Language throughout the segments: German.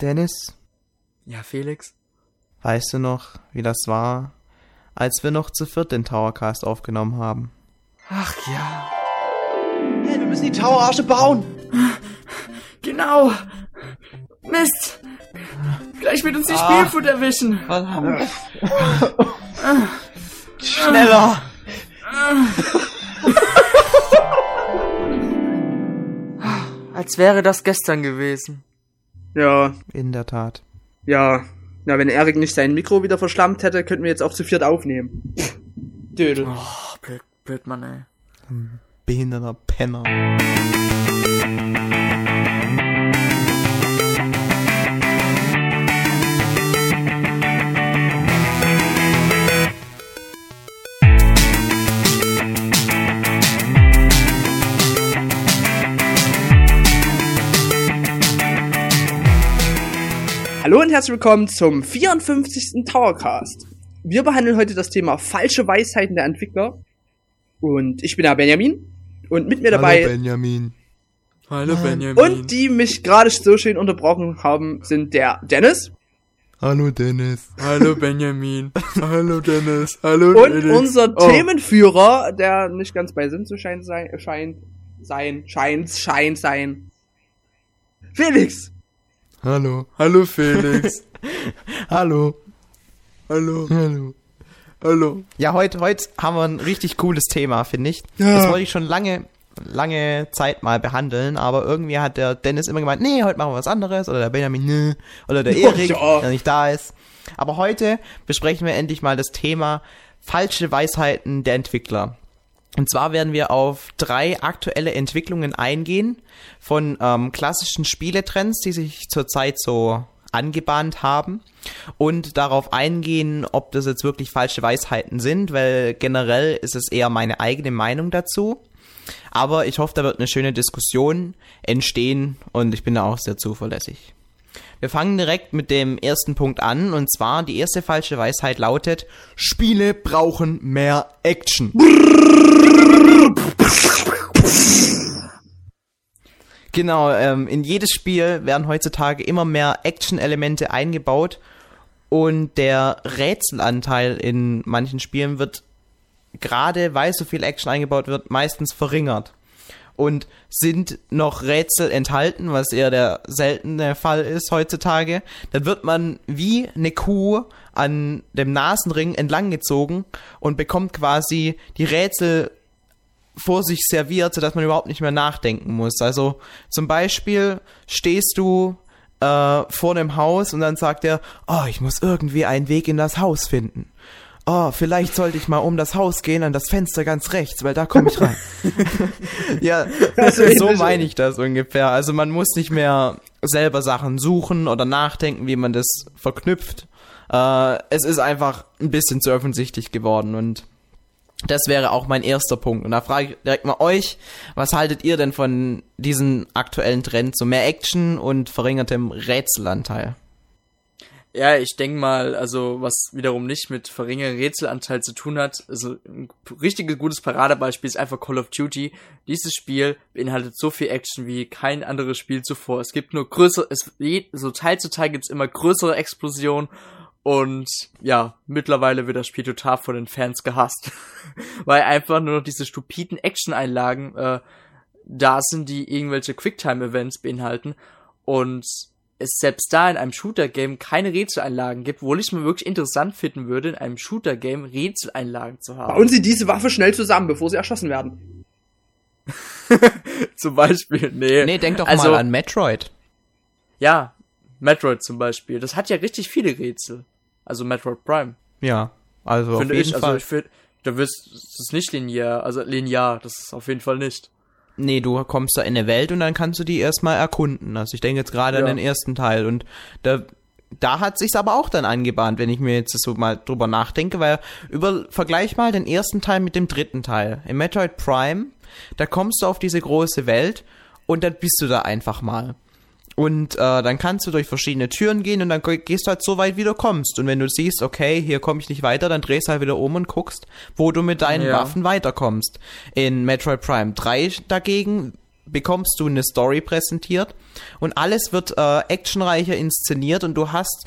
Dennis, Ja, Felix? weißt du noch, wie das war, als wir noch zu viert den Towercast aufgenommen haben? Ach ja. Hey, wir müssen die Tower-Arsche bauen. Genau! Mist! Gleich wird uns die Spielfood erwischen! Verdammt. Schneller. Als wäre das gestern gewesen. Ja, In der Tat. ja. Na, wenn Erik nicht sein Mikro wieder verschlammt hätte, könnten wir jetzt auch zu viert aufnehmen. Dödel. Oh, blöd, blöd, Mann, ey. Behinderter Penner. Hallo und herzlich willkommen zum 54. Towercast. Wir behandeln heute das Thema falsche Weisheiten der Entwickler. Und ich bin der Benjamin. Und mit mir dabei Hallo Benjamin. Hallo, Benjamin. und die mich gerade so schön unterbrochen haben, sind der Dennis Hallo Dennis. Hallo, Benjamin. Hallo, Dennis. Hallo, und Felix. unser Oh. Themenführer, der nicht ganz bei Sinn zu scheinen sein, scheint, sein, scheint, scheint sein. Felix! Hallo. Hallo, Felix. Hallo. Hallo. Hallo. Hallo. Ja, heute, heute haben wir ein richtig cooles Thema, finde ich. Ja. Das wollte ich schon lange, lange Zeit mal behandeln, aber irgendwie hat der Dennis immer gemeint, nee, heute machen wir was anderes, oder der Benjamin, nee, oder der Erik, ja. der nicht da ist. Aber heute besprechen wir endlich mal das Thema falsche Weisheiten der Entwickler. Und zwar werden wir auf drei aktuelle Entwicklungen eingehen von ähm, klassischen Spieletrends, die sich zurzeit so angebahnt haben und darauf eingehen, ob das jetzt wirklich falsche Weisheiten sind, weil generell ist es eher meine eigene Meinung dazu. Aber ich hoffe, da wird eine schöne Diskussion entstehen und ich bin da auch sehr zuverlässig. Wir fangen direkt mit dem ersten Punkt an und zwar die erste falsche Weisheit lautet, Spiele brauchen mehr Action. Genau, ähm, in jedes Spiel werden heutzutage immer mehr Action-Elemente eingebaut und der Rätselanteil in manchen Spielen wird gerade weil so viel Action eingebaut wird, meistens verringert. Und sind noch Rätsel enthalten, was eher der seltene Fall ist heutzutage, dann wird man wie eine Kuh an dem Nasenring entlanggezogen und bekommt quasi die Rätsel vor sich serviert, sodass man überhaupt nicht mehr nachdenken muss. Also zum Beispiel stehst du äh, vor dem Haus und dann sagt er, oh, ich muss irgendwie einen Weg in das Haus finden. Oh, vielleicht sollte ich mal um das Haus gehen an das Fenster ganz rechts, weil da komme ich rein. ja, Also so meine ich das ungefähr. Also man muss nicht mehr selber Sachen suchen oder nachdenken, wie man das verknüpft. Äh, es ist einfach ein bisschen zu offensichtlich geworden und das wäre auch mein erster Punkt. Und da frage ich direkt mal euch, was haltet ihr denn von diesen aktuellen Trend, so mehr Action und verringertem Rätselanteil? Ja, ich denke mal, also was wiederum nicht mit verringertem Rätselanteil zu tun hat, also ein richtiges gutes Paradebeispiel ist einfach Call of Duty. Dieses Spiel beinhaltet so viel Action wie kein anderes Spiel zuvor. Es gibt nur größere, es, so Teil zu Teil gibt's immer größere Explosionen und ja, mittlerweile wird das Spiel total von den Fans gehasst. Weil einfach nur noch diese stupiden Action-Einlagen äh, da sind, die irgendwelche Quicktime-Events beinhalten und es selbst da in einem Shooter-Game keine Rätseleinlagen gibt, wo ich mir wirklich interessant finden würde, in einem Shooter-Game Rätseleinlagen zu haben. Bauen Sie diese Waffe schnell zusammen, bevor sie erschossen werden. zum Beispiel, nee. Nee, denk doch Also- mal an Metroid. Ja, Metroid zum Beispiel. Das hat ja richtig viele Rätsel. Also Metroid Prime. Ja, also auf finde jeden ich, also Fall. ich finde, da wirst, das ist nicht linear, also linear, das ist auf jeden Fall nicht. Nee, du kommst da in eine Welt und dann kannst du die erstmal erkunden. Also ich denke jetzt gerade Ja. an den ersten Teil und da da hat sich's aber auch dann angebahnt, wenn ich mir jetzt so mal drüber nachdenke, weil über vergleich mal den ersten Teil mit dem dritten Teil. Im Metroid Prime, da kommst du auf diese große Welt und dann bist du da einfach mal. Und äh, dann kannst du durch verschiedene Türen gehen und dann ge- gehst du halt so weit, wie du kommst. Und wenn du siehst, okay, hier komme ich nicht weiter, dann drehst du halt wieder um und guckst, wo du mit deinen Ja. Waffen weiterkommst. In Metroid Prime 3 dagegen bekommst du eine Story präsentiert und alles wird äh, actionreicher inszeniert und du hast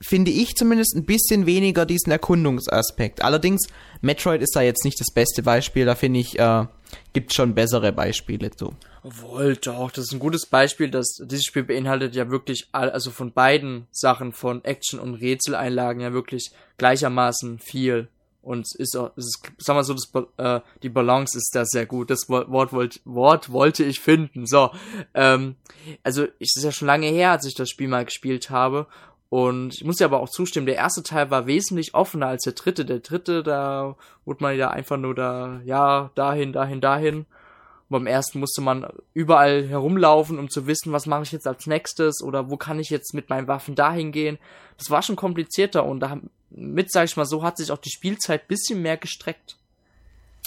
finde ich zumindest ein bisschen weniger diesen Erkundungsaspekt. Allerdings, Metroid ist da jetzt nicht das beste Beispiel, da finde ich, äh, gibt schon bessere Beispiele zu. Wohl doch, das ist ein gutes Beispiel, dass dieses Spiel beinhaltet ja wirklich all, also von beiden Sachen, von Action und Rätseleinlagen ja wirklich gleichermaßen viel. Und ist auch, ist, sag mal so, das, äh, die Balance ist da sehr gut. Das Wort, wollt, Wort wollte ich finden. So, ähm, also es ist ja schon lange her, als ich das Spiel mal gespielt habe. Und ich muss ja aber auch zustimmen, der erste Teil war wesentlich offener als der dritte. Der dritte, da wurde man ja einfach nur da, ja, dahin, dahin, dahin. Und beim ersten musste man überall herumlaufen, um zu wissen, was mache ich jetzt als nächstes oder wo kann ich jetzt mit meinen Waffen dahin gehen. Das war schon komplizierter und damit, sag ich mal so, hat sich auch die Spielzeit bisschen mehr gestreckt.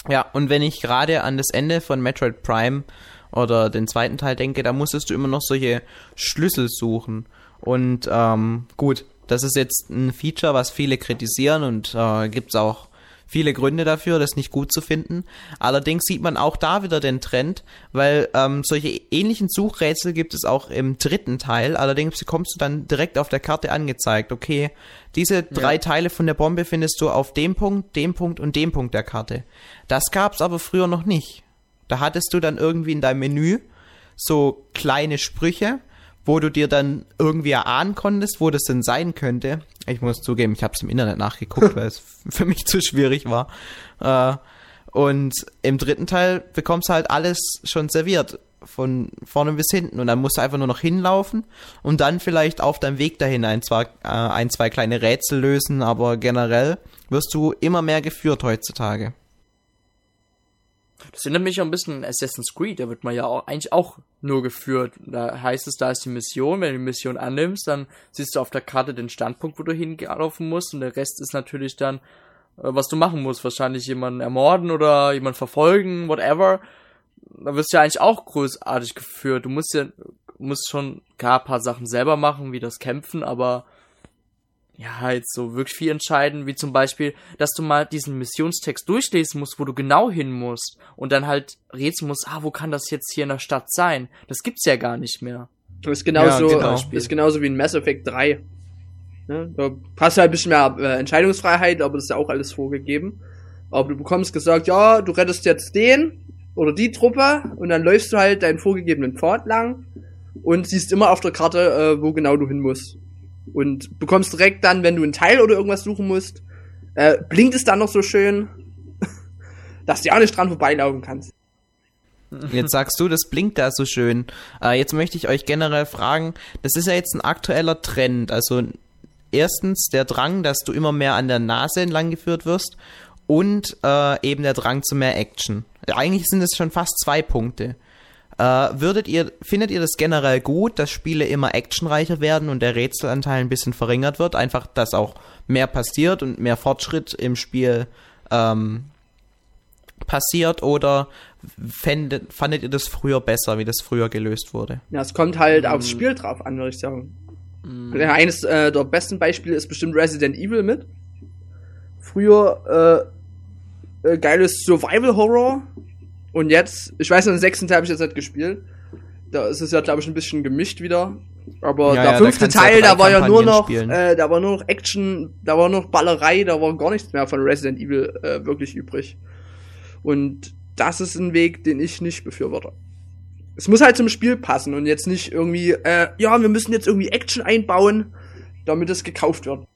Ja, und wenn ich gerade an das Ende von Metroid Prime oder den zweiten Teil denke, da musstest du immer noch solche Schlüssel suchen. Und ähm, gut, das ist jetzt ein Feature, was viele kritisieren und äh, gibt es auch viele Gründe dafür, das nicht gut zu finden. Allerdings sieht man auch da wieder den Trend, weil ähm, solche ähnlichen Suchrätsel gibt es auch im dritten Teil. Allerdings bekommst du dann direkt auf der Karte angezeigt, okay, diese drei ja. Teile von der Bombe findest du auf dem Punkt, dem Punkt und dem Punkt der Karte. Das gab's aber früher noch nicht. Da hattest du dann irgendwie in deinem Menü so kleine Sprüche, wo du dir dann irgendwie erahnen konntest, wo das denn sein könnte. Ich muss zugeben, ich habe es im Internet nachgeguckt, weil es für mich zu schwierig war. Äh, und im dritten Teil bekommst du halt alles schon serviert, von vorne bis hinten. Und dann musst du einfach nur noch hinlaufen und dann vielleicht auf deinem Weg dahin ein, zwei, äh, ein, zwei kleine Rätsel lösen, aber generell wirst du immer mehr geführt heutzutage. Das erinnert mich auch ein bisschen an Assassin's Creed, da wird man ja auch eigentlich auch nur geführt. Da heißt es, da ist die Mission, wenn du die Mission annimmst, dann siehst du auf der Karte den Standpunkt, wo du hinlaufen musst und der Rest ist natürlich dann, äh, was du machen musst. Wahrscheinlich jemanden ermorden oder jemanden verfolgen, whatever. Da wirst du ja eigentlich auch großartig geführt. Du musst ja, musst schon gar ein paar Sachen selber machen, wie das Kämpfen, aber ja, halt so wirklich viel entscheiden, wie zum Beispiel, dass du mal diesen Missionstext durchlesen musst, wo du genau hin musst und dann halt rätseln musst, ah, wo kann das jetzt hier in der Stadt sein? Das gibt's ja gar nicht mehr. Das ist genauso, ja, genau. ist genauso wie in Mass Effect 3. Ne? Da hast du halt ein bisschen mehr äh, Entscheidungsfreiheit, aber das ist ja auch alles vorgegeben. Aber du bekommst gesagt, ja, du rettest jetzt den oder die Truppe und dann läufst du halt deinen vorgegebenen Pfad lang und siehst immer auf der Karte, äh, wo genau du hin musst und bekommst direkt dann, wenn du einen Teil oder irgendwas suchen musst, äh, blinkt es dann noch so schön, dass du auch nicht dran vorbeilaufen kannst. Jetzt sagst du, das blinkt da so schön. Äh, jetzt möchte ich euch generell fragen, das ist ja jetzt ein aktueller Trend. Also erstens der Drang, dass du immer mehr an der Nase entlang geführt wirst und äh, eben der Drang zu mehr Action. Eigentlich sind es schon fast zwei Punkte. Äh, würdet ihr, findet ihr das generell gut, dass Spiele immer actionreicher werden und der Rätselanteil ein bisschen verringert wird? Einfach, dass auch mehr passiert und mehr Fortschritt im Spiel ähm, passiert oder fändet, fandet ihr das früher besser, wie das früher gelöst wurde? Ja, es kommt halt mm. aufs Spiel drauf an, würde ich sagen. Mm. Eines äh, der besten Beispiele ist bestimmt Resident Evil mit. Früher äh, äh, geiles Survival Horror, und jetzt, ich weiß noch, den sechsten Teil habe ich jetzt nicht gespielt. Da ist es ja, glaube ich, ein bisschen gemischt wieder. Aber ja, der ja, fünfte Teil, ja da war ja nur noch, äh, da war nur noch Action, da war nur noch Ballerei, da war gar nichts mehr von Resident Evil äh, wirklich übrig. Und das ist ein Weg, den ich nicht befürworte. Es muss halt zum Spiel passen und jetzt nicht irgendwie, äh, ja, wir müssen jetzt irgendwie Action einbauen, damit es gekauft wird.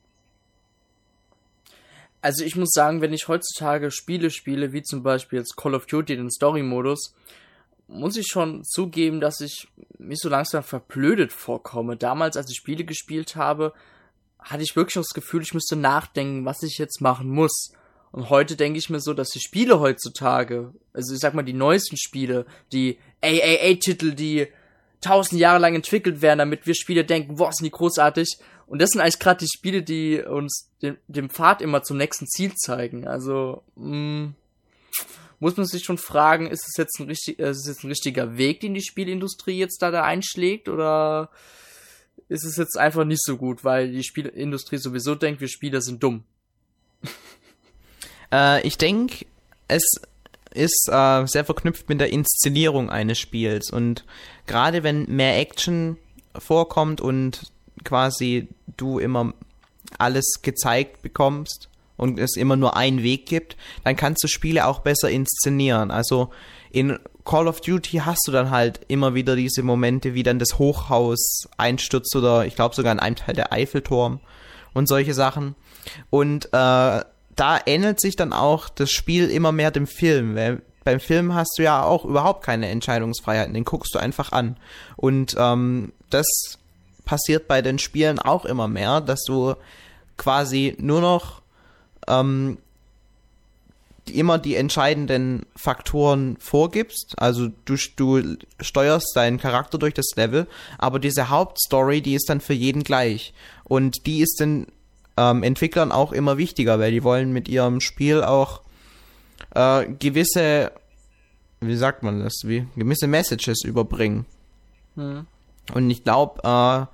Also ich muss sagen, wenn ich heutzutage Spiele spiele, wie zum Beispiel jetzt Call of Duty, den Story-Modus, muss ich schon zugeben, dass ich mich so langsam verblödet vorkomme. Damals, als ich Spiele gespielt habe, hatte ich wirklich das Gefühl, ich müsste nachdenken, was ich jetzt machen muss. Und heute denke ich mir so, dass die Spiele heutzutage, also ich sag mal die neuesten Spiele, die AAA-Titel, die tausend Jahre lang entwickelt werden, damit wir Spiele denken, boah, sind die großartig. Und das sind eigentlich gerade die Spiele, die uns den, den Pfad immer zum nächsten Ziel zeigen. Also mh, mm, muss man sich schon fragen, ist es jetzt ein richtig, ist es jetzt ein richtiger Weg, den die Spielindustrie jetzt da, da einschlägt, oder ist es jetzt einfach nicht so gut, weil die Spielindustrie sowieso denkt, wir Spieler sind dumm? Äh, ich denke, es ist äh, sehr verknüpft mit der Inszenierung eines Spiels. Und gerade wenn mehr Action vorkommt und quasi du immer alles gezeigt bekommst und es immer nur einen Weg gibt, dann kannst du Spiele auch besser inszenieren. Also in Call of Duty hast du dann halt immer wieder diese Momente, wie dann das Hochhaus einstürzt oder ich glaube sogar in einem Teil der Eiffelturm und solche Sachen. Und äh, da ähnelt sich dann auch das Spiel immer mehr dem Film, weil beim Film hast du ja auch überhaupt keine Entscheidungsfreiheiten, den guckst du einfach an. Und ähm, das passiert bei den Spielen auch immer mehr, dass du quasi nur noch ähm, immer die entscheidenden Faktoren vorgibst. Also du, du steuerst deinen Charakter durch das Level, aber diese Hauptstory, die ist dann für jeden gleich. Und die ist den ähm, Entwicklern auch immer wichtiger, weil die wollen mit ihrem Spiel auch äh, gewisse, wie sagt man das, wie gewisse Messages überbringen. Hm. Und ich glaube, äh,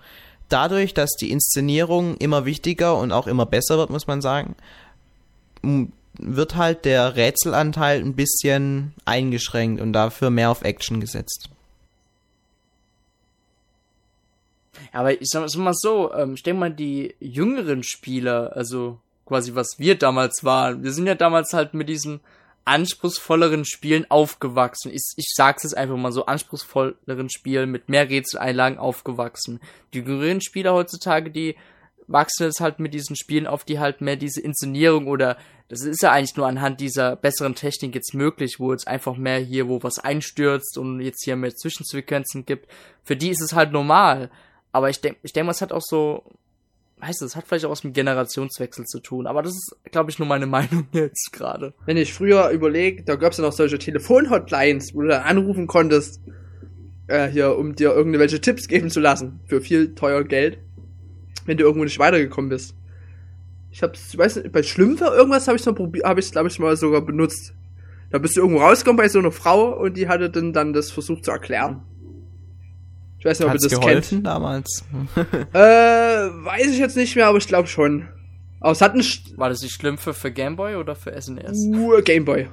dadurch, dass die Inszenierung immer wichtiger und auch immer besser wird, muss man sagen, wird halt der Rätselanteil ein bisschen eingeschränkt und dafür mehr auf Action gesetzt. Aber ich sag mal so, ähm, stell mal die jüngeren Spieler, also quasi was wir damals waren. Wir sind ja damals halt mit diesen anspruchsvolleren Spielen aufgewachsen. Ich, ich sag's jetzt einfach mal so, anspruchsvolleren Spielen mit mehr Rätseleinlagen aufgewachsen. Die jüngeren Spieler heutzutage, die wachsen jetzt halt mit diesen Spielen auf, die halt mehr diese Inszenierung oder das ist ja eigentlich nur anhand dieser besseren Technik jetzt möglich, wo jetzt einfach mehr hier, wo was einstürzt und jetzt hier mehr Zwischensequenzen gibt. Für die ist es halt normal. Aber ich denke, ich denke, es hat auch so, weißt du, es hat vielleicht auch was mit Generationswechsel zu tun. Aber das ist, glaube ich, nur meine Meinung jetzt gerade. Wenn ich früher überlege, da gab es ja noch solche Telefon-Hotlines, wo du dann anrufen konntest, äh, hier, um dir irgendwelche Tipps geben zu lassen. Für viel teuer Geld. Wenn du irgendwo nicht weitergekommen bist. Ich hab's, ich weiß nicht, bei Schlümpfe irgendwas habe ich mal probiert, habe ich glaube ich mal sogar benutzt. Da bist du irgendwo rausgekommen bei so einer Frau und die hatte dann, dann das versucht zu erklären. Ich weiß nicht, ob Hat's ihr das geholfen kennt. damals? äh, weiß ich jetzt nicht mehr, aber ich glaube schon. Aber es hat ein War das die Schlümpfe für Gameboy oder für SNES? Nur Gameboy.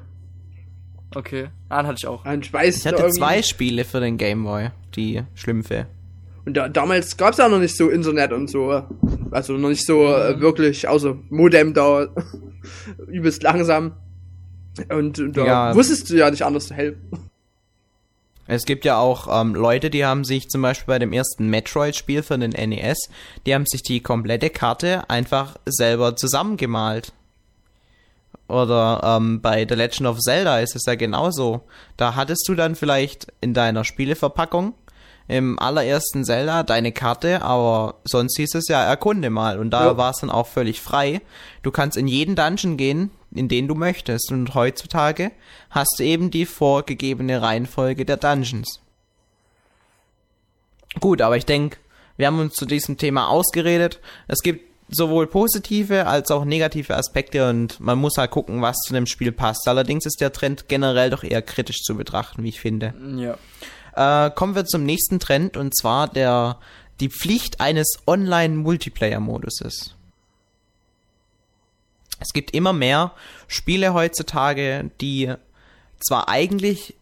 Okay. Ah, hatte ich auch. Und ich, weiß, ich hatte zwei Spiele für den Gameboy, die Schlümpfe. Und da, damals gab es ja noch nicht so Internet und so. Also noch nicht so äh, mhm. wirklich, außer Modem da übelst langsam. Und, und da ja. wusstest du ja nicht anders zu helfen. Es gibt ja auch ähm, Leute, die haben sich zum Beispiel bei dem ersten Metroid-Spiel für den NES, die haben sich die komplette Karte einfach selber zusammengemalt. Oder ähm, bei The Legend of Zelda ist es ja genauso. Da hattest du dann vielleicht in deiner Spieleverpackung im allerersten Zelda deine Karte, aber sonst hieß es ja, erkunde mal. Und da ja. war es dann auch völlig frei. Du kannst in jeden Dungeon gehen, in den du möchtest. Und heutzutage hast du eben die vorgegebene Reihenfolge der Dungeons. Gut, aber ich denke, wir haben uns zu diesem Thema ausgeredet. Es gibt sowohl positive als auch negative Aspekte und man muss halt gucken, was zu dem Spiel passt. Allerdings ist der Trend generell doch eher kritisch zu betrachten, wie ich finde. Ja. Äh, kommen wir zum nächsten Trend und zwar der die Pflicht eines Online-Multiplayer-Moduses. Es gibt immer mehr Spiele heutzutage, die zwar eigentlich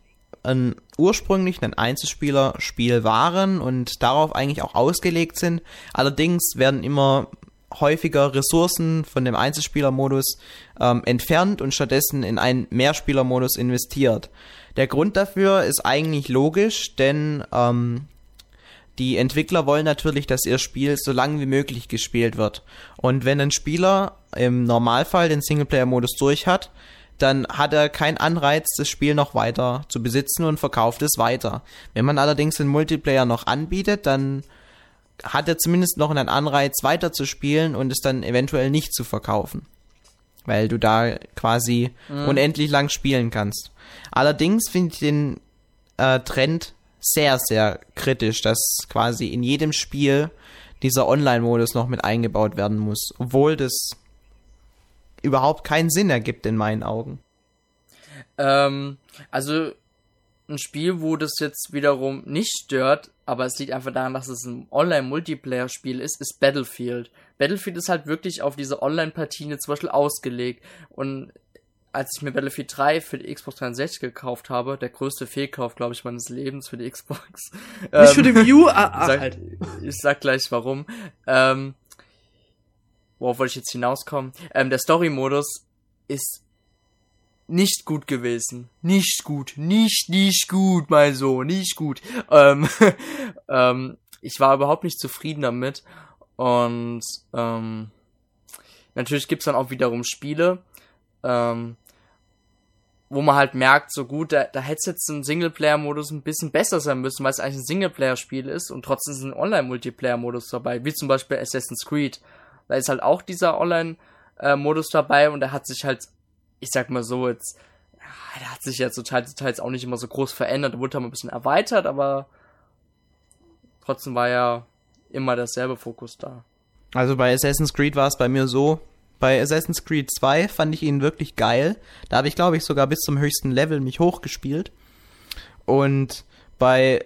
ein ursprünglich ein Einzelspieler-Spiel waren und darauf eigentlich auch ausgelegt sind, allerdings werden immer häufiger Ressourcen von dem Einzelspielermodus ähm, entfernt und stattdessen in einen Mehrspielermodus investiert. Der Grund dafür ist eigentlich logisch, denn ähm, die Entwickler wollen natürlich, dass ihr Spiel so lange wie möglich gespielt wird. Und wenn ein Spieler im Normalfall den Singleplayer-Modus durch hat, dann hat er keinen Anreiz, das Spiel noch weiter zu besitzen und verkauft es weiter. Wenn man allerdings den Multiplayer noch anbietet, dann hat er zumindest noch einen Anreiz, weiter zu spielen und es dann eventuell nicht zu verkaufen. Weil du da quasi mhm. unendlich lang spielen kannst. Allerdings finde ich den äh, Trend sehr, sehr kritisch, dass quasi in jedem Spiel dieser Online-Modus noch mit eingebaut werden muss, obwohl das überhaupt keinen Sinn ergibt in meinen Augen. Ähm, also ein Spiel, wo das jetzt wiederum nicht stört, aber es liegt einfach daran, dass es ein Online-Multiplayer-Spiel ist, ist Battlefield. Battlefield ist halt wirklich auf diese Online-Partien zum Beispiel ausgelegt und als ich mir Battlefield 3 für die Xbox 360 gekauft habe, der größte Fehlkauf, glaube ich, meines Lebens für die Xbox. Nicht ähm, für die Wii U? Ah, ah, ich, sag, halt. ich sag gleich warum. Ähm, worauf wollte ich jetzt hinauskommen? Ähm, der Story-Modus ist nicht gut gewesen. Nicht gut. Nicht, nicht gut, mein Sohn. Nicht gut. Ähm, ähm, ich war überhaupt nicht zufrieden damit. Und ähm, natürlich gibt's dann auch wiederum Spiele, ähm, wo man halt merkt, so gut, da, da hätte jetzt ein Singleplayer-Modus ein bisschen besser sein müssen, weil es eigentlich ein Singleplayer-Spiel ist und trotzdem ist ein Online-Multiplayer-Modus dabei, wie zum Beispiel Assassin's Creed. Da ist halt auch dieser Online-Modus dabei und der hat sich halt, ich sag mal so, jetzt, der hat sich jetzt so teils, teils auch nicht immer so groß verändert, wurde halt ein bisschen erweitert, aber trotzdem war ja immer derselbe Fokus da. Also bei Assassin's Creed war es bei mir so, bei Assassin's Creed 2 fand ich ihn wirklich geil. Da habe ich, glaube ich, sogar bis zum höchsten Level mich hochgespielt. Und bei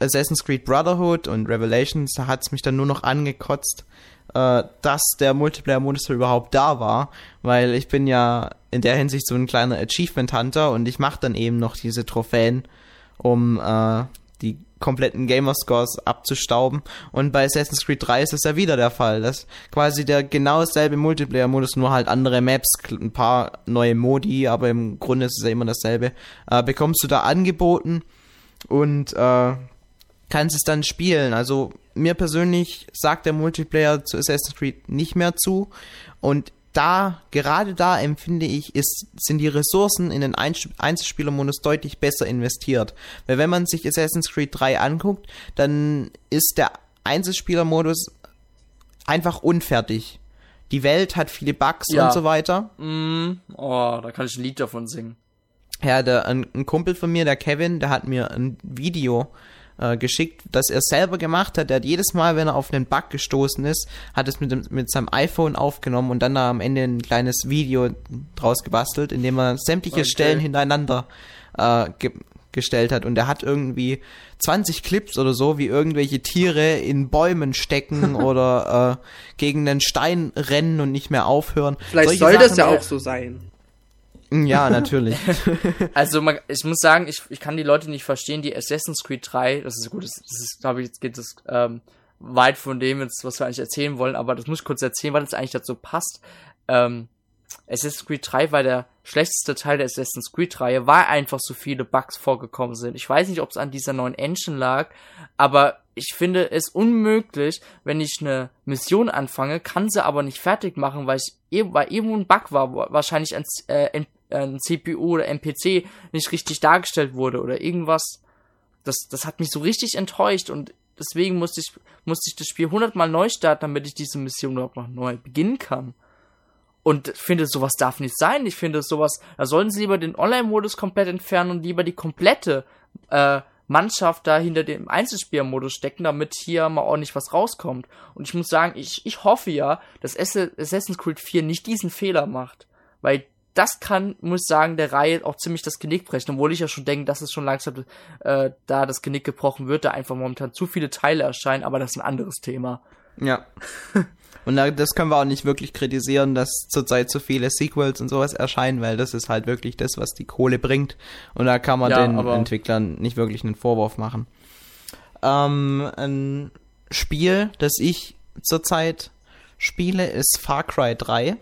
Assassin's Creed Brotherhood und Revelations, da hat es mich dann nur noch angekotzt, äh, dass der Multiplayer-Modus überhaupt da war, weil ich bin ja in der Hinsicht so ein kleiner Achievement-Hunter und ich mache dann eben noch diese Trophäen, um äh, die kompletten Gamerscores abzustauben. Und bei Assassin's Creed 3 ist es ja wieder der Fall. dass quasi der genau dasselbe Multiplayer-Modus, nur halt andere Maps, ein paar neue Modi, aber im Grunde ist es ja immer dasselbe. Äh, bekommst du da angeboten und äh, kannst es dann spielen. Also mir persönlich sagt der Multiplayer zu Assassin's Creed nicht mehr zu. Und da, gerade da empfinde ich, ist, sind die Ressourcen in den Einzelspielermodus deutlich besser investiert. Weil wenn man sich Assassin's Creed 3 anguckt, dann ist der Einzelspielermodus einfach unfertig. Die Welt hat viele Bugs ja. und so weiter. Mm, oh, da kann ich ein Lied davon singen. Ja, der, ein, ein Kumpel von mir, der Kevin, der hat mir ein Video äh, geschickt, das er selber gemacht hat. Er hat jedes Mal, wenn er auf einen Bug gestoßen ist, hat es mit, dem, mit seinem iPhone aufgenommen und dann da am Ende ein kleines Video draus gebastelt, in dem er sämtliche okay. Stellen hintereinander äh, ge gestellt hat und er hat irgendwie 20 Clips oder so, wie irgendwelche Tiere in Bäumen stecken oder äh, gegen einen Stein rennen und nicht mehr aufhören. Vielleicht Solche soll Sachen, das ja auch so sein. Ja, natürlich. also man, ich muss sagen, ich, ich kann die Leute nicht verstehen, die Assassin's Creed 3, das ist gut, das, das ist, glaube ich, jetzt geht es ähm, weit von dem jetzt, was wir eigentlich erzählen wollen, aber das muss ich kurz erzählen, weil das eigentlich dazu passt. Ähm, Assassin's Creed 3 war der schlechteste Teil der Assassin's Creed Reihe, weil einfach so viele Bugs vorgekommen sind. Ich weiß nicht, ob es an dieser neuen Engine lag, aber ich finde es unmöglich, wenn ich eine Mission anfange, kann sie aber nicht fertig machen, weil ich weil irgendwo ein Bug war, wahrscheinlich ein, äh, ein CPU oder NPC nicht richtig dargestellt wurde oder irgendwas. Das, das hat mich so richtig enttäuscht und deswegen musste ich, musste ich das Spiel hundertmal neu starten, damit ich diese Mission überhaupt noch neu beginnen kann. Und finde, sowas darf nicht sein. Ich finde, sowas, da sollten sie lieber den Online-Modus komplett entfernen und lieber die komplette äh, Mannschaft da hinter dem Einzelspielermodus stecken, damit hier mal ordentlich was rauskommt. Und ich muss sagen, ich, ich hoffe ja, dass Assassin's Creed 4 nicht diesen Fehler macht. Weil das kann, muss ich sagen, der Reihe auch ziemlich das Genick brechen, obwohl ich ja schon denke, dass es schon langsam äh, da das Genick gebrochen wird, da einfach momentan zu viele Teile erscheinen, aber das ist ein anderes Thema. Ja. Und das können wir auch nicht wirklich kritisieren, dass zurzeit so viele Sequels und sowas erscheinen, weil das ist halt wirklich das, was die Kohle bringt. Und da kann man ja, den Entwicklern nicht wirklich einen Vorwurf machen. Ähm, ein Spiel, das ich zurzeit spiele, ist Far Cry 3.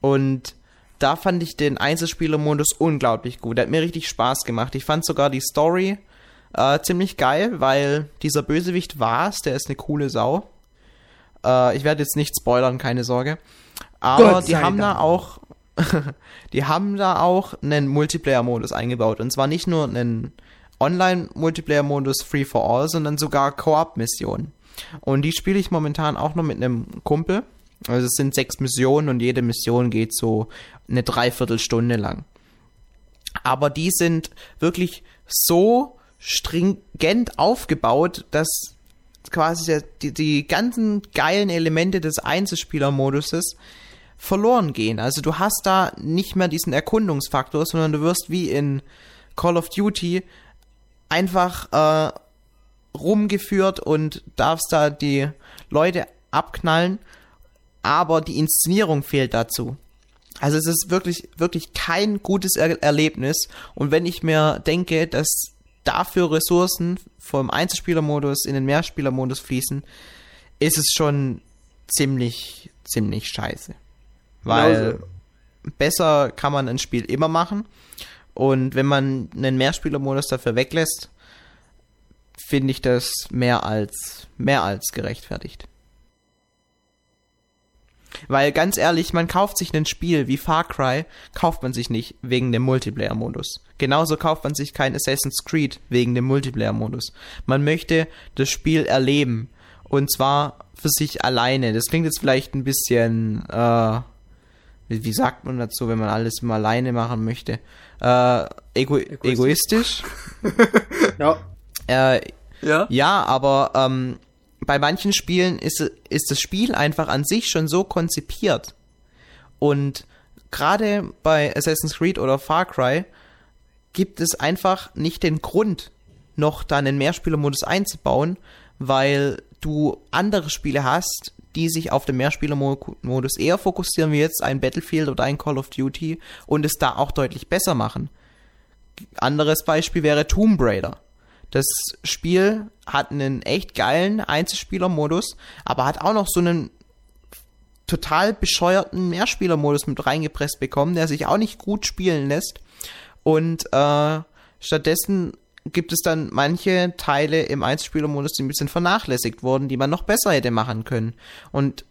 Und da fand ich den Einzelspielermodus unglaublich gut. Der hat mir richtig Spaß gemacht. Ich fand sogar die Story äh, ziemlich geil, weil dieser Bösewicht war's, der ist eine coole Sau. Äh, ich werde jetzt nicht spoilern, keine Sorge. Aber die haben Dank. da auch, die haben da auch einen Multiplayer-Modus eingebaut. Und zwar nicht nur einen Online-Multiplayer-Modus Free for All, sondern sogar Koop-Missionen. Und die spiele ich momentan auch noch mit einem Kumpel. Also es sind sechs Missionen und jede Mission geht so eine Dreiviertelstunde lang. Aber die sind wirklich so stringent aufgebaut, dass quasi die, die ganzen geilen Elemente des Einzelspielermoduses verloren gehen. Also du hast da nicht mehr diesen Erkundungsfaktor, sondern du wirst wie in Call of Duty einfach äh, rumgeführt und darfst da die Leute abknallen aber die Inszenierung fehlt dazu. Also es ist wirklich, wirklich kein gutes er Erlebnis. Und wenn ich mir denke, dass dafür Ressourcen vom Einzelspielermodus in den Mehrspielermodus fließen, ist es schon ziemlich, ziemlich scheiße. Weil Genauso. besser kann man ein Spiel immer machen. Und wenn man einen Mehrspielermodus dafür weglässt, finde ich das mehr als, mehr als gerechtfertigt. Weil ganz ehrlich, man kauft sich ein Spiel wie Far Cry, kauft man sich nicht wegen dem Multiplayer-Modus. Genauso kauft man sich kein Assassin's Creed wegen dem Multiplayer-Modus. Man möchte das Spiel erleben. Und zwar für sich alleine. Das klingt jetzt vielleicht ein bisschen, äh, wie, wie sagt man dazu, wenn man alles immer alleine machen möchte? Äh, ego egoistisch. ja. Äh, ja. Ja, aber ähm, bei manchen Spielen ist, ist das Spiel einfach an sich schon so konzipiert. Und gerade bei Assassin's Creed oder Far Cry gibt es einfach nicht den Grund, noch da einen Mehrspielermodus einzubauen, weil du andere Spiele hast, die sich auf den Mehrspielermodus eher fokussieren, wie jetzt ein Battlefield oder ein Call of Duty und es da auch deutlich besser machen. Anderes Beispiel wäre Tomb Raider. Das Spiel hat einen echt geilen Einzelspielermodus, aber hat auch noch so einen total bescheuerten Mehrspielermodus mit reingepresst bekommen, der sich auch nicht gut spielen lässt. Und äh, stattdessen gibt es dann manche Teile im Einzelspielermodus, die ein bisschen vernachlässigt wurden, die man noch besser hätte machen können. Und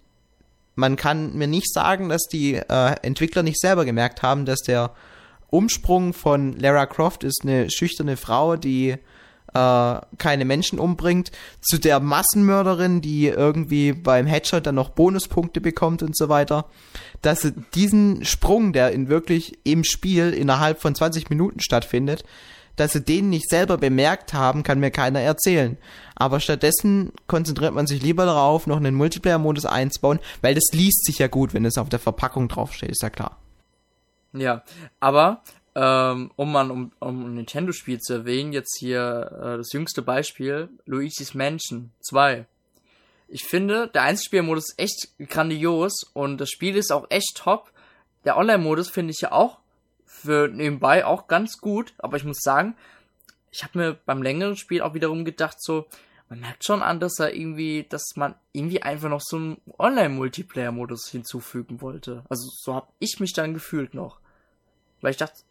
man kann mir nicht sagen, dass die äh, Entwickler nicht selber gemerkt haben, dass der Umsprung von Lara Croft ist eine schüchterne Frau, die äh, keine Menschen umbringt, zu der Massenmörderin, die irgendwie beim Headshot dann noch Bonuspunkte bekommt und so weiter, dass sie diesen Sprung, der in wirklich im Spiel innerhalb von 20 Minuten stattfindet, dass sie den nicht selber bemerkt haben, kann mir keiner erzählen. Aber stattdessen konzentriert man sich lieber darauf, noch einen Multiplayer-Modus einzubauen, weil das liest sich ja gut, wenn es auf der Verpackung draufsteht, ist ja klar. Ja, aber ähm, um mal um, um ein Nintendo-Spiel zu erwähnen, jetzt hier äh, das jüngste Beispiel, Luigi's Mansion 2. Ich finde, der Einzelspielermodus ist echt grandios und das Spiel ist auch echt top. Der Online-Modus finde ich ja auch für nebenbei auch ganz gut, aber ich muss sagen, ich habe mir beim längeren Spiel auch wiederum gedacht, so, man merkt schon an, dass er irgendwie, dass man irgendwie einfach noch so einen Online-Multiplayer-Modus hinzufügen wollte. Also so habe ich mich dann gefühlt noch. Weil ich dachte,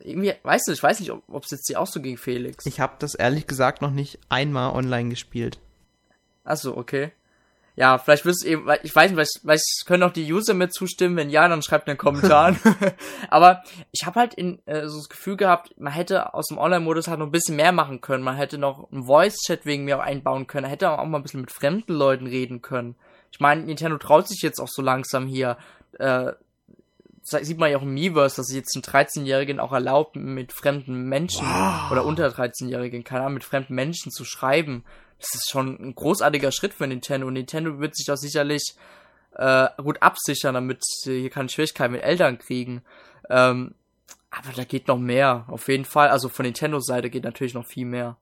irgendwie, weißt du, ich weiß nicht, ob es jetzt dir auch so ging, Felix. Ich habe das ehrlich gesagt noch nicht einmal online gespielt. Achso, okay. Ja, vielleicht wirst du eben, ich weiß nicht, vielleicht, vielleicht können auch die User mir zustimmen, wenn ja, dann schreibt einen Kommentar. Aber ich habe halt in, äh, so das Gefühl gehabt, man hätte aus dem Online-Modus halt noch ein bisschen mehr machen können. Man hätte noch einen Voice-Chat wegen mir einbauen können. Man hätte auch mal ein bisschen mit fremden Leuten reden können. Ich meine, Nintendo traut sich jetzt auch so langsam hier, äh, sieht man ja auch im Miiverse, dass es jetzt einen 13-Jährigen auch erlaubt, mit fremden Menschen wow. oder unter 13-Jährigen, keine Ahnung, mit fremden Menschen zu schreiben. Das ist schon ein großartiger Schritt für Nintendo. Und Nintendo wird sich doch sicherlich äh, gut absichern, damit sie hier keine Schwierigkeiten mit Eltern kriegen. Ähm, aber da geht noch mehr, auf jeden Fall. Also von Nintendos Seite geht natürlich noch viel mehr.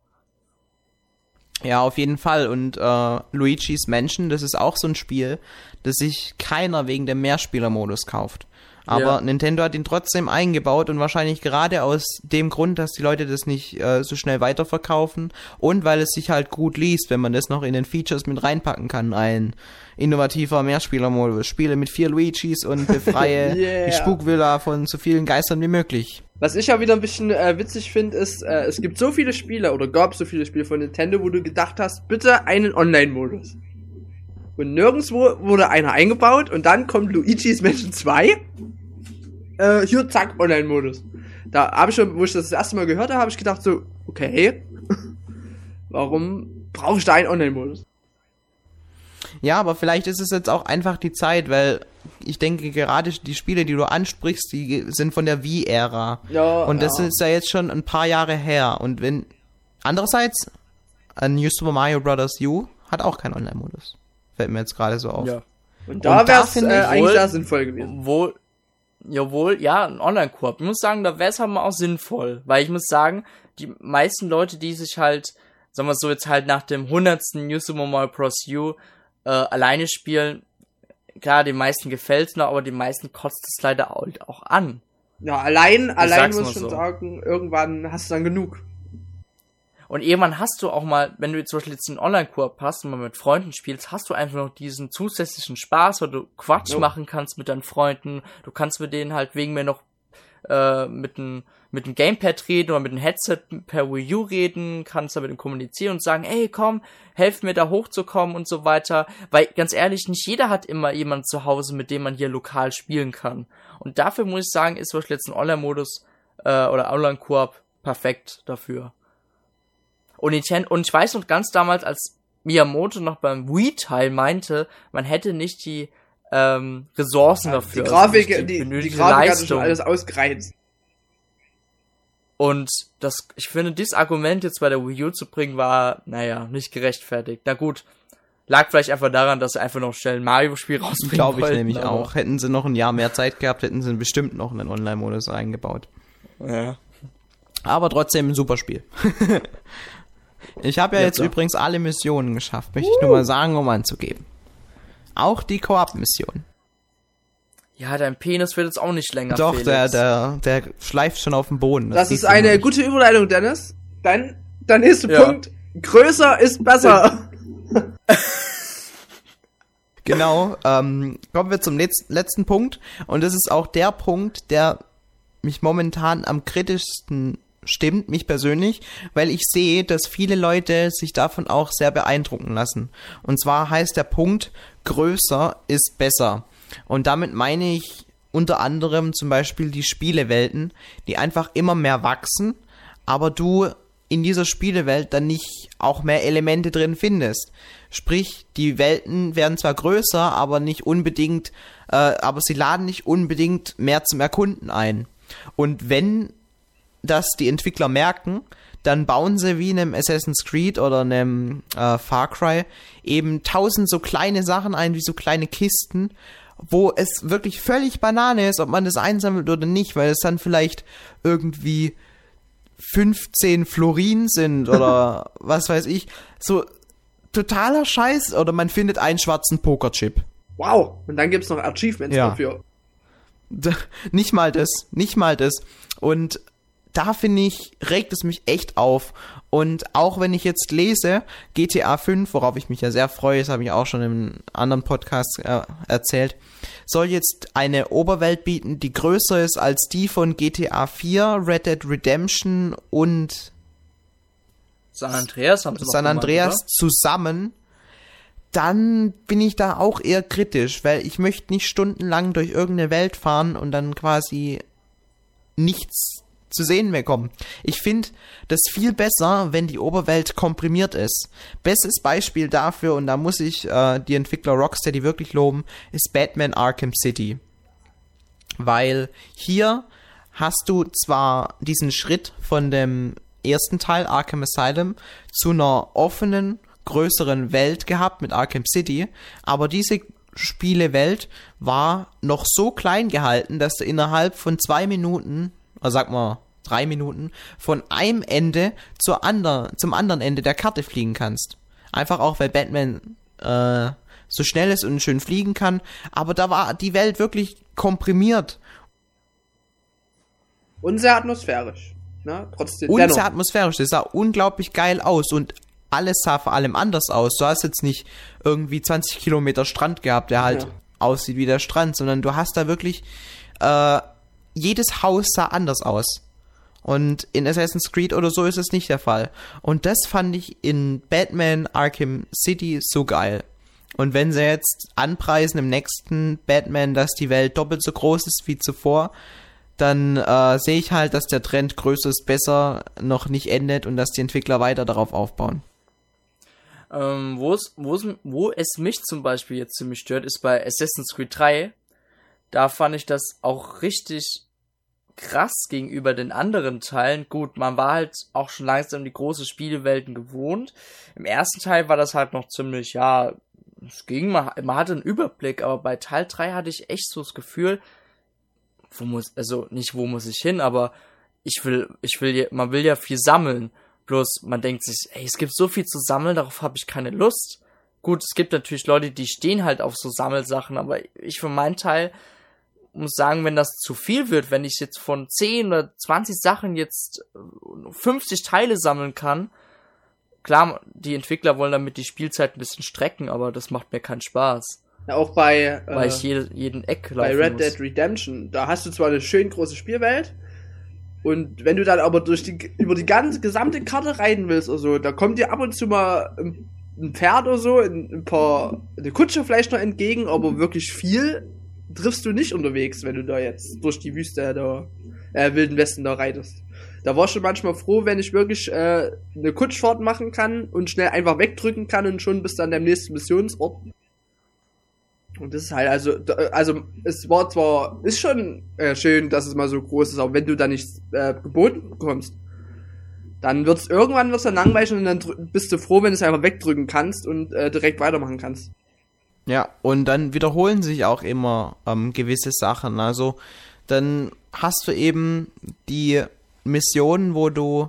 Ja, auf jeden Fall. Und äh, Luigi's Mansion, das ist auch so ein Spiel, das sich keiner wegen dem Mehrspielermodus kauft. Aber ja. Nintendo hat ihn trotzdem eingebaut und wahrscheinlich gerade aus dem Grund, dass die Leute das nicht äh, so schnell weiterverkaufen und weil es sich halt gut liest, wenn man das noch in den Features mit reinpacken kann. Ein innovativer Mehrspielermodus. Spiele mit vier Luigis und befreie yeah. die Spukvilla von so vielen Geistern wie möglich. Was ich ja wieder ein bisschen äh, witzig finde, ist, äh, es gibt so viele Spiele oder gab so viele Spiele von Nintendo, wo du gedacht hast, bitte einen Online-Modus. Und nirgendwo wurde einer eingebaut und dann kommt Luigi's Mansion 2 äh, hier, zack, Online-Modus. Da habe ich schon, wo ich das, das erste Mal gehört habe, habe ich gedacht so, okay, warum brauche ich da einen Online-Modus? Ja, aber vielleicht ist es jetzt auch einfach die Zeit, weil ich denke, gerade die Spiele, die du ansprichst, die sind von der Wii-Ära. Ja, und das ja. ist ja jetzt schon ein paar Jahre her. Und wenn, andererseits, ein New Super Mario Bros. U hat auch keinen Online-Modus. Fällt mir jetzt gerade so auf. Ja. Und da wäre es äh, eigentlich sehr sinnvoll gewesen. Wo, Jawohl, ja, ein Online-Koop. Ich muss sagen, da wäre es halt mal auch sinnvoll, weil ich muss sagen, die meisten Leute, die sich halt, sagen wir so, jetzt halt nach dem hundertsten New Super Mario Bros. U äh, alleine spielen, klar, den meisten gefällt's noch, aber die meisten kotzt es leider auch an. Ja, allein, ich allein muss ich schon so. sagen, irgendwann hast du dann genug. Und irgendwann hast du auch mal, wenn du zum Beispiel jetzt einen Online-Koop hast und mal mit Freunden spielst, hast du einfach noch diesen zusätzlichen Spaß, weil du Quatsch no. machen kannst mit deinen Freunden. Du kannst mit denen halt wegen mir noch äh, mit einem mit dem Gamepad reden oder mit dem Headset per Wii U reden, kannst da mit dem kommunizieren und sagen, ey, komm, helf mir da hochzukommen und so weiter. Weil ganz ehrlich, nicht jeder hat immer jemand zu Hause, mit dem man hier lokal spielen kann. Und dafür muss ich sagen, ist zum Beispiel jetzt ein Online-Modus äh, oder Online-Koop perfekt dafür. Und, Nintendo, und ich weiß noch ganz damals, als Miyamoto noch beim Wii-Teil meinte, man hätte nicht die ähm, Ressourcen ja, dafür. Die Grafik, also die, die, die Grafik hat schon alles ausgereizt. Und das, ich finde, dieses Argument jetzt bei der Wii U zu bringen, war, naja, nicht gerechtfertigt. Na gut, lag vielleicht einfach daran, dass sie einfach noch schnell ein Mario-Spiel rausbringen Glaube ich nämlich auch. Hätten sie noch ein Jahr mehr Zeit gehabt, hätten sie bestimmt noch einen Online-Modus eingebaut. Ja. Aber trotzdem ein super Spiel. ich habe ja, ja, jetzt klar. übrigens alle Missionen geschafft, möchte uh. ich nur mal sagen, um anzugeben. Auch die Koop-Mission. Ja, dein Penis wird jetzt auch nicht länger. Doch, der, der, der schleift schon auf dem Boden. Das, das ist eine gute Überleitung, Dennis. Dein, dein nächster ja. Punkt. Größer ist besser. genau. Ähm, kommen wir zum letzten, letzten Punkt. Und das ist auch der Punkt, der mich momentan am kritischsten stimmt, mich persönlich, weil ich sehe, dass viele Leute sich davon auch sehr beeindrucken lassen. Und zwar heißt der Punkt, größer ist besser. Und damit meine ich unter anderem zum Beispiel die Spielewelten, die einfach immer mehr wachsen, aber du in dieser Spielewelt dann nicht auch mehr Elemente drin findest. Sprich, die Welten werden zwar größer, aber nicht unbedingt, äh, aber sie laden nicht unbedingt mehr zum Erkunden ein. Und wenn das die Entwickler merken, dann bauen sie wie in einem Assassin's Creed oder einem äh, Far Cry eben tausend so kleine Sachen ein, wie so kleine Kisten, wo es wirklich völlig Banane ist, ob man das einsammelt oder nicht, weil es dann vielleicht irgendwie 15 Florin sind oder was weiß ich. So totaler Scheiß oder man findet einen schwarzen Pokerchip. Wow, und dann gibt's noch Achievements ja. dafür. Nicht mal das, nicht mal das. Und da finde ich, regt es mich echt auf. Und auch wenn ich jetzt lese, GTA 5, worauf ich mich ja sehr freue, das habe ich auch schon im anderen Podcast äh, erzählt, soll jetzt eine Oberwelt bieten, die größer ist als die von GTA 4, Red Dead Redemption und San Andreas, haben sie San Andreas gemacht, zusammen, dann bin ich da auch eher kritisch, weil ich möchte nicht stundenlang durch irgendeine Welt fahren und dann quasi nichts zu sehen mehr kommen. Ich finde das viel besser, wenn die Oberwelt komprimiert ist. Bestes Beispiel dafür, und da muss ich äh, die Entwickler Rocksteady wirklich loben, ist Batman Arkham City. Weil hier hast du zwar diesen Schritt von dem ersten Teil Arkham Asylum zu einer offenen, größeren Welt gehabt mit Arkham City, aber diese Spielewelt war noch so klein gehalten, dass du innerhalb von zwei Minuten, oder sag mal drei Minuten, von einem Ende zur anderen, zum anderen Ende der Karte fliegen kannst. Einfach auch, weil Batman äh, so schnell ist und schön fliegen kann. Aber da war die Welt wirklich komprimiert. Und sehr atmosphärisch. Ne? Trotzdem. Und sehr atmosphärisch. Das sah unglaublich geil aus und alles sah vor allem anders aus. Du hast jetzt nicht irgendwie 20 Kilometer Strand gehabt, der halt ja. aussieht wie der Strand, sondern du hast da wirklich äh, jedes Haus sah anders aus. Und in Assassin's Creed oder so ist es nicht der Fall. Und das fand ich in Batman Arkham City so geil. Und wenn sie jetzt anpreisen im nächsten Batman, dass die Welt doppelt so groß ist wie zuvor, dann äh, sehe ich halt, dass der Trend größer ist besser noch nicht endet und dass die Entwickler weiter darauf aufbauen. Ähm, wo, es, wo, es, wo es mich zum Beispiel jetzt ziemlich stört, ist bei Assassin's Creed 3. Da fand ich das auch richtig krass gegenüber den anderen Teilen. Gut, man war halt auch schon langsam die große Spielewelten gewohnt. Im ersten Teil war das halt noch ziemlich, ja, es ging, man, man hatte einen Überblick, aber bei Teil 3 hatte ich echt so das Gefühl, wo muss, also nicht wo muss ich hin, aber ich will, ich will, man will ja viel sammeln. Bloß man denkt sich, ey, es gibt so viel zu sammeln, darauf habe ich keine Lust. gut, es gibt natürlich Leute, die stehen halt auf so Sammelsachen, aber ich für meinen Teil muss sagen, wenn das zu viel wird, wenn ich jetzt von 10 oder 20 Sachen jetzt 50 äh, Teile sammeln kann, klar, die Entwickler wollen damit die Spielzeit ein bisschen strecken, aber das macht mir keinen Spaß. Ja, auch bei, weil äh, ich jede, jeden Eck Bei Red muss. Dead Redemption, da hast du zwar eine schön große Spielwelt, und wenn du dann aber durch die, über die ganze gesamte Karte reiten willst oder so, da kommt dir ab und zu mal ein, ein Pferd oder so, ein, ein, paar, eine Kutsche vielleicht noch entgegen, aber wirklich viel triffst du nicht unterwegs, wenn du da jetzt durch die Wüste der äh, Wilden Westen da reitest. Da war ich schon manchmal froh, wenn ich wirklich äh, eine Kutschfahrt machen kann und schnell einfach wegdrücken kann und schon bis dann der nächsten Missionsort. Und das ist halt, also, also es war zwar, ist schon äh, schön, dass es mal so groß ist, aber wenn du da nichts äh, geboten bekommst, dann wird's irgendwann wird's dann langweilig und dann bist du froh, wenn du es einfach wegdrücken kannst und äh, direkt weitermachen kannst. Ja, und dann wiederholen sich auch immer ähm, gewisse Sachen. Also dann hast du eben die Missionen, wo du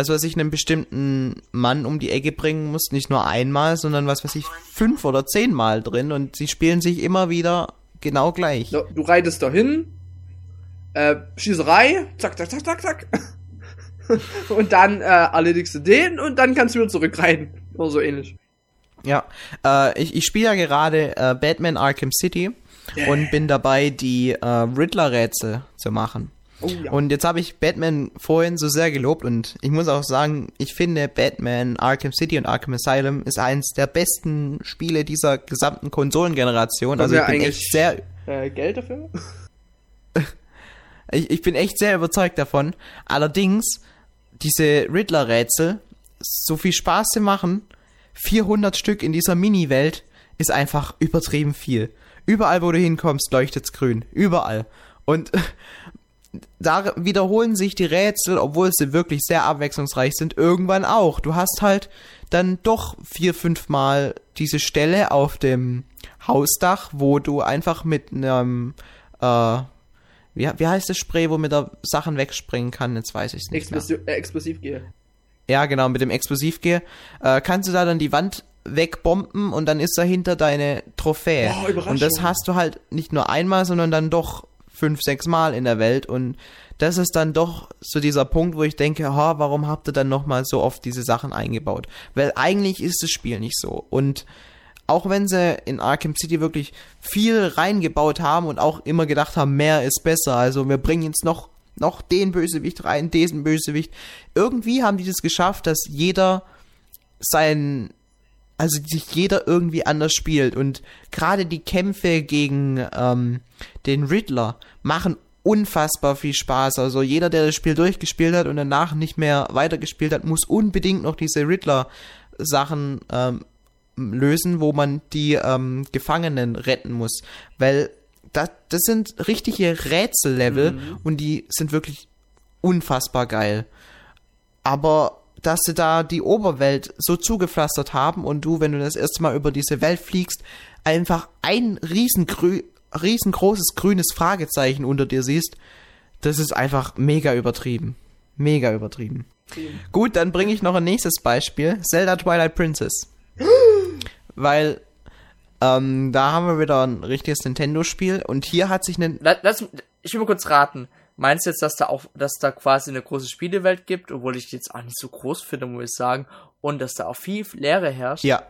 was weiß ich, einen bestimmten Mann um die Ecke bringen musst, nicht nur einmal, sondern was weiß ich, fünf oder zehnmal drin und sie spielen sich immer wieder genau gleich. Du reitest dahin, äh, Schießerei, zack, zack, zack, zack, zack. und dann äh, erledigst du den und dann kannst du wieder zurückreiten. Oder so ähnlich. Ja, äh, ich, ich spiele ja gerade äh, Batman Arkham City yeah. und bin dabei, die äh, Riddler-Rätsel zu machen. Oh, ja. Und jetzt habe ich Batman vorhin so sehr gelobt und ich muss auch sagen, ich finde Batman Arkham City und Arkham Asylum ist eins der besten Spiele dieser gesamten Konsolengeneration. Also ich bin echt sehr äh, Geld dafür. ich, ich bin echt sehr überzeugt davon. Allerdings diese Riddler-Rätsel so viel Spaß zu machen. 400 Stück in dieser Mini-Welt ist einfach übertrieben viel. Überall, wo du hinkommst, leuchtet's grün. Überall. Und da wiederholen sich die Rätsel, obwohl sie wirklich sehr abwechslungsreich sind, irgendwann auch. Du hast halt dann doch vier, fünf Mal diese Stelle auf dem Hausdach, wo du einfach mit einem, äh, wie, wie heißt das Spray, wo mit der Sachen wegspringen kann? Jetzt weiß ich es nicht. Explosiv, äh, Explosivgehe. Ja, genau, mit dem Explosivgehe. Äh, kannst du da dann die Wand wegbomben und dann ist dahinter deine Trophäe. Oh, und das hast du halt nicht nur einmal, sondern dann doch fünf, sechs Mal in der Welt und das ist dann doch so dieser Punkt, wo ich denke, ha, warum habt ihr dann nochmal so oft diese Sachen eingebaut? Weil eigentlich ist das Spiel nicht so und auch wenn sie in Arkham City wirklich viel reingebaut haben und auch immer gedacht haben, mehr ist besser, also wir bringen jetzt noch noch den Bösewicht rein, diesen Bösewicht. Irgendwie haben die das geschafft, dass jeder sein also sich jeder irgendwie anders spielt. Und gerade die Kämpfe gegen ähm, den Riddler machen unfassbar viel Spaß. Also jeder, der das Spiel durchgespielt hat und danach nicht mehr weitergespielt hat, muss unbedingt noch diese Riddler-Sachen ähm, lösen, wo man die ähm, Gefangenen retten muss. Weil das, das sind richtige Rätsellevel mhm. und die sind wirklich unfassbar geil. Aber dass sie da die Oberwelt so zugepflastert haben und du, wenn du das erste Mal über diese Welt fliegst, einfach ein riesengrü riesengroßes grünes Fragezeichen unter dir siehst, das ist einfach mega übertrieben. Mega übertrieben. Gut, dann bringe ich noch ein nächstes Beispiel. Zelda Twilight Princess. Weil ähm, da haben wir wieder ein richtiges Nintendo-Spiel und hier hat sich ein... Lass, ich will mal kurz raten. Meinst du jetzt, dass da auch, dass da quasi eine große Spielewelt gibt, obwohl ich die jetzt auch nicht so groß finde, muss ich sagen, und dass da auch viel Leere herrscht? Ja.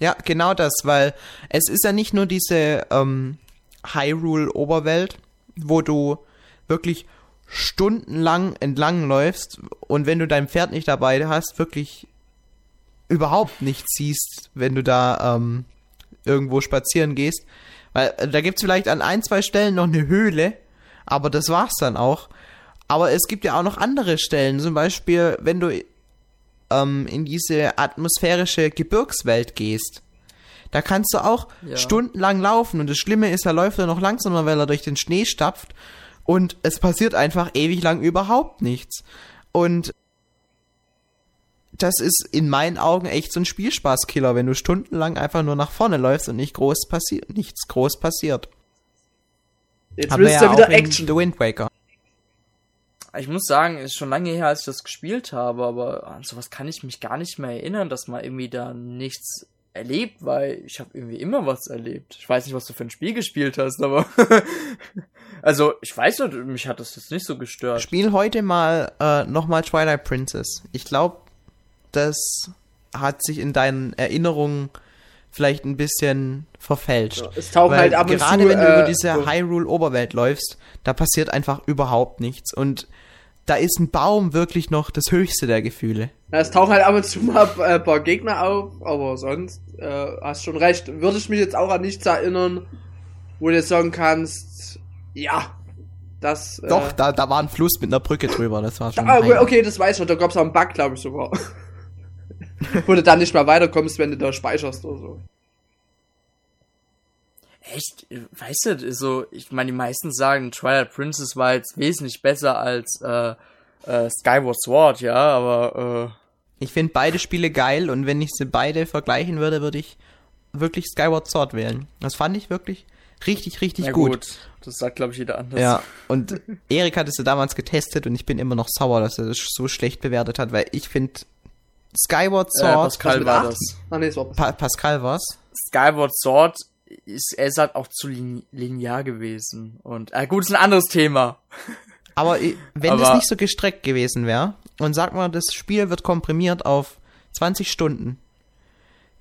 Ja, genau das, weil es ist ja nicht nur diese ähm, Hyrule-Oberwelt, wo du wirklich stundenlang entlang läufst und wenn du dein Pferd nicht dabei hast, wirklich überhaupt nichts siehst, wenn du da ähm, irgendwo spazieren gehst. Weil äh, da gibt's vielleicht an ein, zwei Stellen noch eine Höhle, aber das war's dann auch. Aber es gibt ja auch noch andere Stellen, zum Beispiel, wenn du ähm, in diese atmosphärische Gebirgswelt gehst. Da kannst du auch ja. stundenlang laufen und das Schlimme ist, er läuft er noch langsamer, weil er durch den Schnee stapft und es passiert einfach ewig lang überhaupt nichts. Und das ist in meinen Augen echt so ein Spielspaßkiller, wenn du stundenlang einfach nur nach vorne läufst und nicht groß passiert, nichts groß passiert. Jetzt Haben willst du ja wieder Action. The Wind Waker. Ich muss sagen, ist schon lange her, als ich das gespielt habe, aber an sowas kann ich mich gar nicht mehr erinnern, dass mal irgendwie da nichts erlebt, weil ich habe irgendwie immer was erlebt. Ich weiß nicht, was du für ein Spiel gespielt hast, aber also ich weiß nicht, mich hat das jetzt nicht so gestört. Spiel heute mal äh, nochmal Twilight Princess. Ich glaube, das hat sich in deinen Erinnerungen vielleicht ein bisschen verfälscht. Ja, es taucht halt ab und gerade zu, wenn du äh, über diese so. Hyrule Oberwelt läufst, da passiert einfach überhaupt nichts und da ist ein Baum wirklich noch das höchste der Gefühle. Ja, es tauchen halt ab und zu mal ein paar Gegner auf, aber sonst äh, hast schon recht. Würde ich mich jetzt auch an nichts erinnern, wo du jetzt sagen kannst, ja, das. Äh, Doch, da, da war ein Fluss mit einer Brücke drüber, das war schon. Da, okay, okay, das weiß ich noch, da gab es auch einen Bug, glaube ich sogar. wo du dann nicht mehr weiterkommst, wenn du da speicherst oder so. Echt? Weißt du, so, ich meine, die meisten sagen, Twilight Princess war jetzt wesentlich besser als äh, äh, Skyward Sword, ja, aber äh, Ich finde beide Spiele geil und wenn ich sie beide vergleichen würde, würde ich wirklich Skyward Sword wählen. Das fand ich wirklich richtig, richtig gut. gut. Das sagt, glaube ich, jeder anders. Ja, und Erik hat es ja damals getestet und ich bin immer noch sauer, dass er das so schlecht bewertet hat, weil ich finde Skyward Sword. Äh, Pascal war das. Ah, nee, war pa Pascal war's. Skyward Sword ist, er ist halt auch zu linear gewesen. Und, äh, gut, ist ein anderes Thema. Aber wenn Aber, das nicht so gestreckt gewesen wäre, und sag mal, das Spiel wird komprimiert auf 20 Stunden,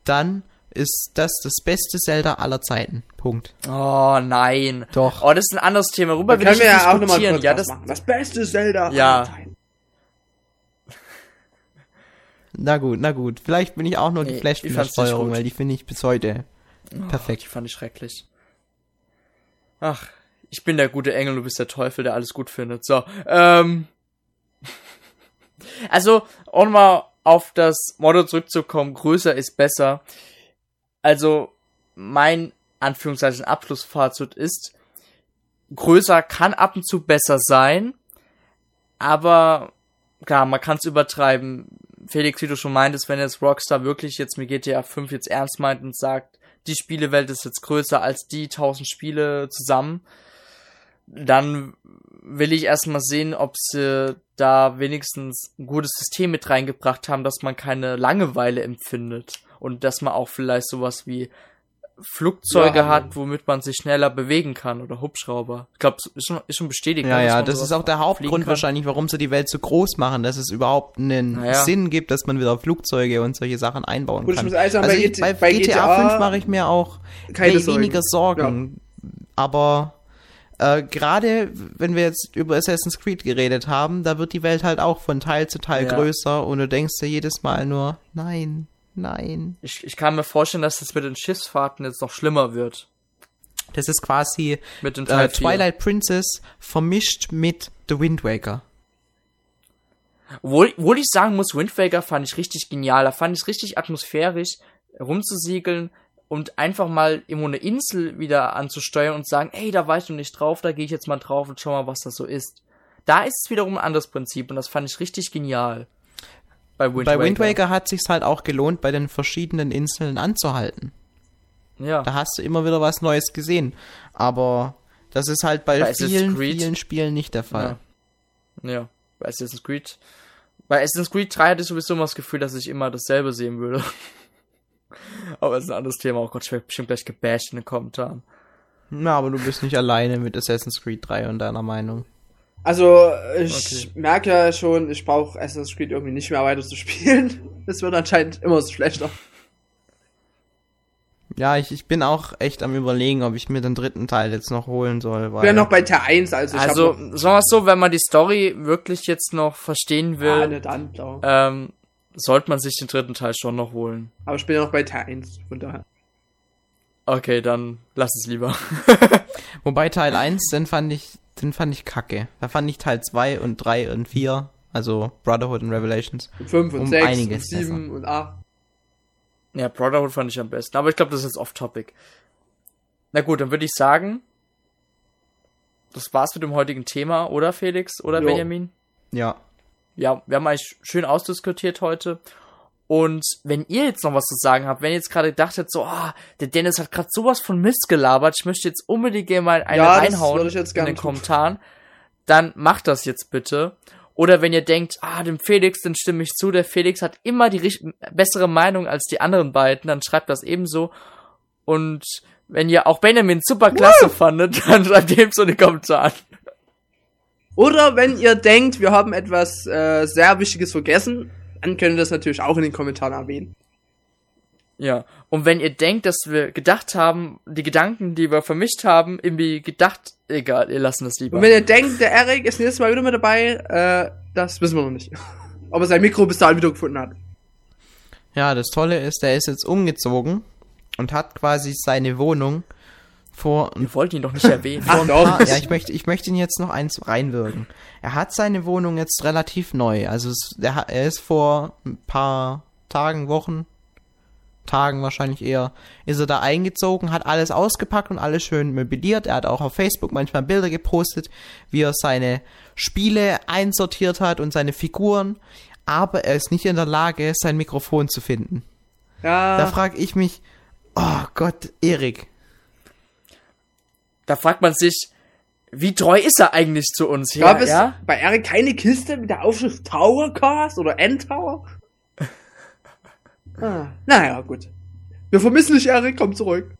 dann ist das das beste Zelda aller Zeiten. Punkt. Oh nein. Doch. Oh, das ist ein anderes Thema. Worüber will ich wir ja auch nochmal ja, das, machen. das beste Zelda ja. aller Zeiten. Na gut, na gut. Vielleicht bin ich auch nur geflasht nee, von der Steuerung, weil die finde ich bis heute oh, perfekt. Die fand ich schrecklich. Ach, ich bin der gute Engel, du bist der Teufel, der alles gut findet. So, ähm. also, um mal auf das Motto zurückzukommen, größer ist besser. Also, mein Anführungszeichen Abschlussfazit ist, größer kann ab und zu besser sein, aber klar, man kann es übertreiben. Felix, wie du schon meintest, wenn jetzt Rockstar wirklich jetzt mit GTA 5 jetzt ernst meint und sagt, die Spielewelt ist jetzt größer als die 1000 Spiele zusammen, dann will ich erstmal sehen, ob sie da wenigstens ein gutes System mit reingebracht haben, dass man keine Langeweile empfindet und dass man auch vielleicht sowas wie Flugzeuge ja, hat, womit man sich schneller bewegen kann oder Hubschrauber. Ich glaube, ist schon, ist schon bestätigt. Ja, ja, das ist auch der Hauptgrund wahrscheinlich, warum sie die Welt so groß machen, dass es überhaupt einen naja. Sinn gibt, dass man wieder Flugzeuge und solche Sachen einbauen Gut, kann. Ich also bei, ich, bei, bei, GTA, GTA 5 mache ich mir auch keine Sorgen. weniger Sorgen. Ja. Aber äh, gerade wenn wir jetzt über Assassin's Creed geredet haben, da wird die Welt halt auch von Teil zu Teil ja. größer und du denkst dir jedes Mal nur, nein, Nein. Ich, ich kann mir vorstellen, dass das mit den Schiffsfahrten jetzt noch schlimmer wird. Das ist quasi mit den äh, Twilight Princess vermischt mit The Wind Waker. Obwohl, obwohl ich sagen muss, Wind Waker fand ich richtig genial. Da fand ich es richtig atmosphärisch, rumzusiegeln und einfach mal immer eine Insel wieder anzusteuern und sagen, ey, da weißt du nicht drauf, da gehe ich jetzt mal drauf und schau mal, was das so ist. Da ist es wiederum ein anderes Prinzip und das fand ich richtig genial. Bei Wind, bei Wind Waker. hat sich's halt auch gelohnt, bei den verschiedenen Inseln anzuhalten. Ja. Da hast du immer wieder was Neues gesehen. Aber das ist halt bei, bei vielen, vielen Spielen nicht der Fall. Ja. ja. Bei Assassin's Creed. Bei Assassin's Creed 3 hatte ich sowieso immer das Gefühl, dass ich immer dasselbe sehen würde. aber das ist ein anderes Thema. Oh Gott, ich werde bestimmt gleich gebasht in den Kommentaren. Na, aber du bist nicht alleine mit Assassin's Creed 3 und deiner Meinung. Also, ich okay. merke ja schon, ich brauche Assassin's Creed irgendwie nicht mehr weiter zu spielen. Es wird anscheinend immer so schlechter. Ja, ich, ich bin auch echt am überlegen, ob ich mir den dritten Teil jetzt noch holen soll. Weil ich bin ja noch bei Teil 1, also ich Also, sagen wir so, wenn man die Story wirklich jetzt noch verstehen will, ja, nicht an, ähm, sollte man sich den dritten Teil schon noch holen. Aber ich bin ja noch bei Teil 1, von daher. Okay, dann lass es lieber. Wobei Teil 1, den fand ich den fand ich kacke. Da fand ich Teil 2 und 3 und 4, also Brotherhood und Revelations. 5 und um 6 und 7 und 8. Ja, Brotherhood fand ich am besten, aber ich glaube, das ist jetzt off-topic. Na gut, dann würde ich sagen, das war's mit dem heutigen Thema, oder Felix? Oder jo. Benjamin? Ja. Ja, wir haben eigentlich schön ausdiskutiert heute. Und wenn ihr jetzt noch was zu sagen habt, wenn ihr jetzt gerade dachtet, so, oh, der Dennis hat gerade sowas von Mist gelabert, ich möchte jetzt unbedingt mal eine ja, reinhauen in den. Kommentaren, dann macht das jetzt bitte. Oder wenn ihr denkt, ah, dem Felix, den stimme ich zu, der Felix hat immer die bessere Meinung als die anderen beiden, dann schreibt das ebenso. Und wenn ihr auch Benjamin super klasse fandet, dann schreibt ihm so eine Kommentar an. Oder wenn ihr denkt, wir haben etwas äh, sehr Wichtiges vergessen, dann könnt ihr das natürlich auch in den Kommentaren erwähnen. Ja, und wenn ihr denkt, dass wir gedacht haben, die Gedanken, die wir vermischt haben, irgendwie gedacht, egal, ihr lassen das lieber. Und wenn ihr denkt, der Erik ist nächstes Mal wieder mit dabei, äh, das wissen wir noch nicht. Ob er sein Mikro bis dahin wieder gefunden hat. Ja, das Tolle ist, der ist jetzt umgezogen und hat quasi seine Wohnung vor. Wir wollten ihn doch nicht erwähnen. Ach, paar, ja, ich möchte, ich möchte ihn jetzt noch eins reinwirken. Er hat seine Wohnung jetzt relativ neu. Also es, der, er ist vor ein paar Tagen, Wochen, Tagen wahrscheinlich eher, ist er da eingezogen, hat alles ausgepackt und alles schön möbliert. Er hat auch auf Facebook manchmal Bilder gepostet, wie er seine Spiele einsortiert hat und seine Figuren. Aber er ist nicht in der Lage, sein Mikrofon zu finden. Ja. Da frage ich mich, oh Gott, Erik, da fragt man sich, wie treu ist er eigentlich zu uns? Gab ja, es ja? bei Eric keine Kiste mit der Aufschrift Towercast oder Endtower? ah, naja, gut. Wir vermissen dich, Eric, komm zurück.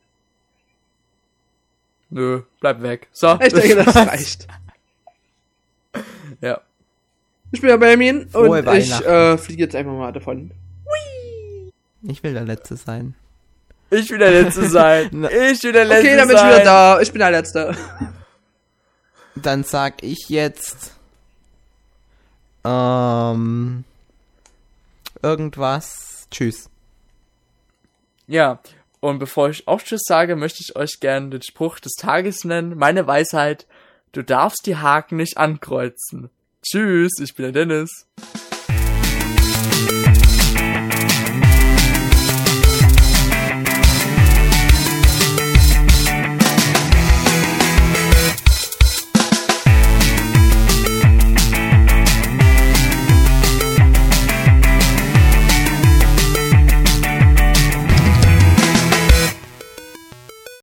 Nö, bleib weg. So. Ich denke, das reicht. ja. Ich bin ja Benjamin und ich äh, fliege jetzt einfach mal davon. Whee! Ich will der Letzte sein. Ich will der Letzte sein. Ich will der Letzte sein. Okay, dann bin ich wieder da. Ich bin der Letzte. Dann sag ich jetzt ähm, irgendwas. Tschüss. Ja, und bevor ich auch Tschüss sage, möchte ich euch gerne den Spruch des Tages nennen. Meine Weisheit, du darfst die Haken nicht ankreuzen. Tschüss, ich bin der Dennis.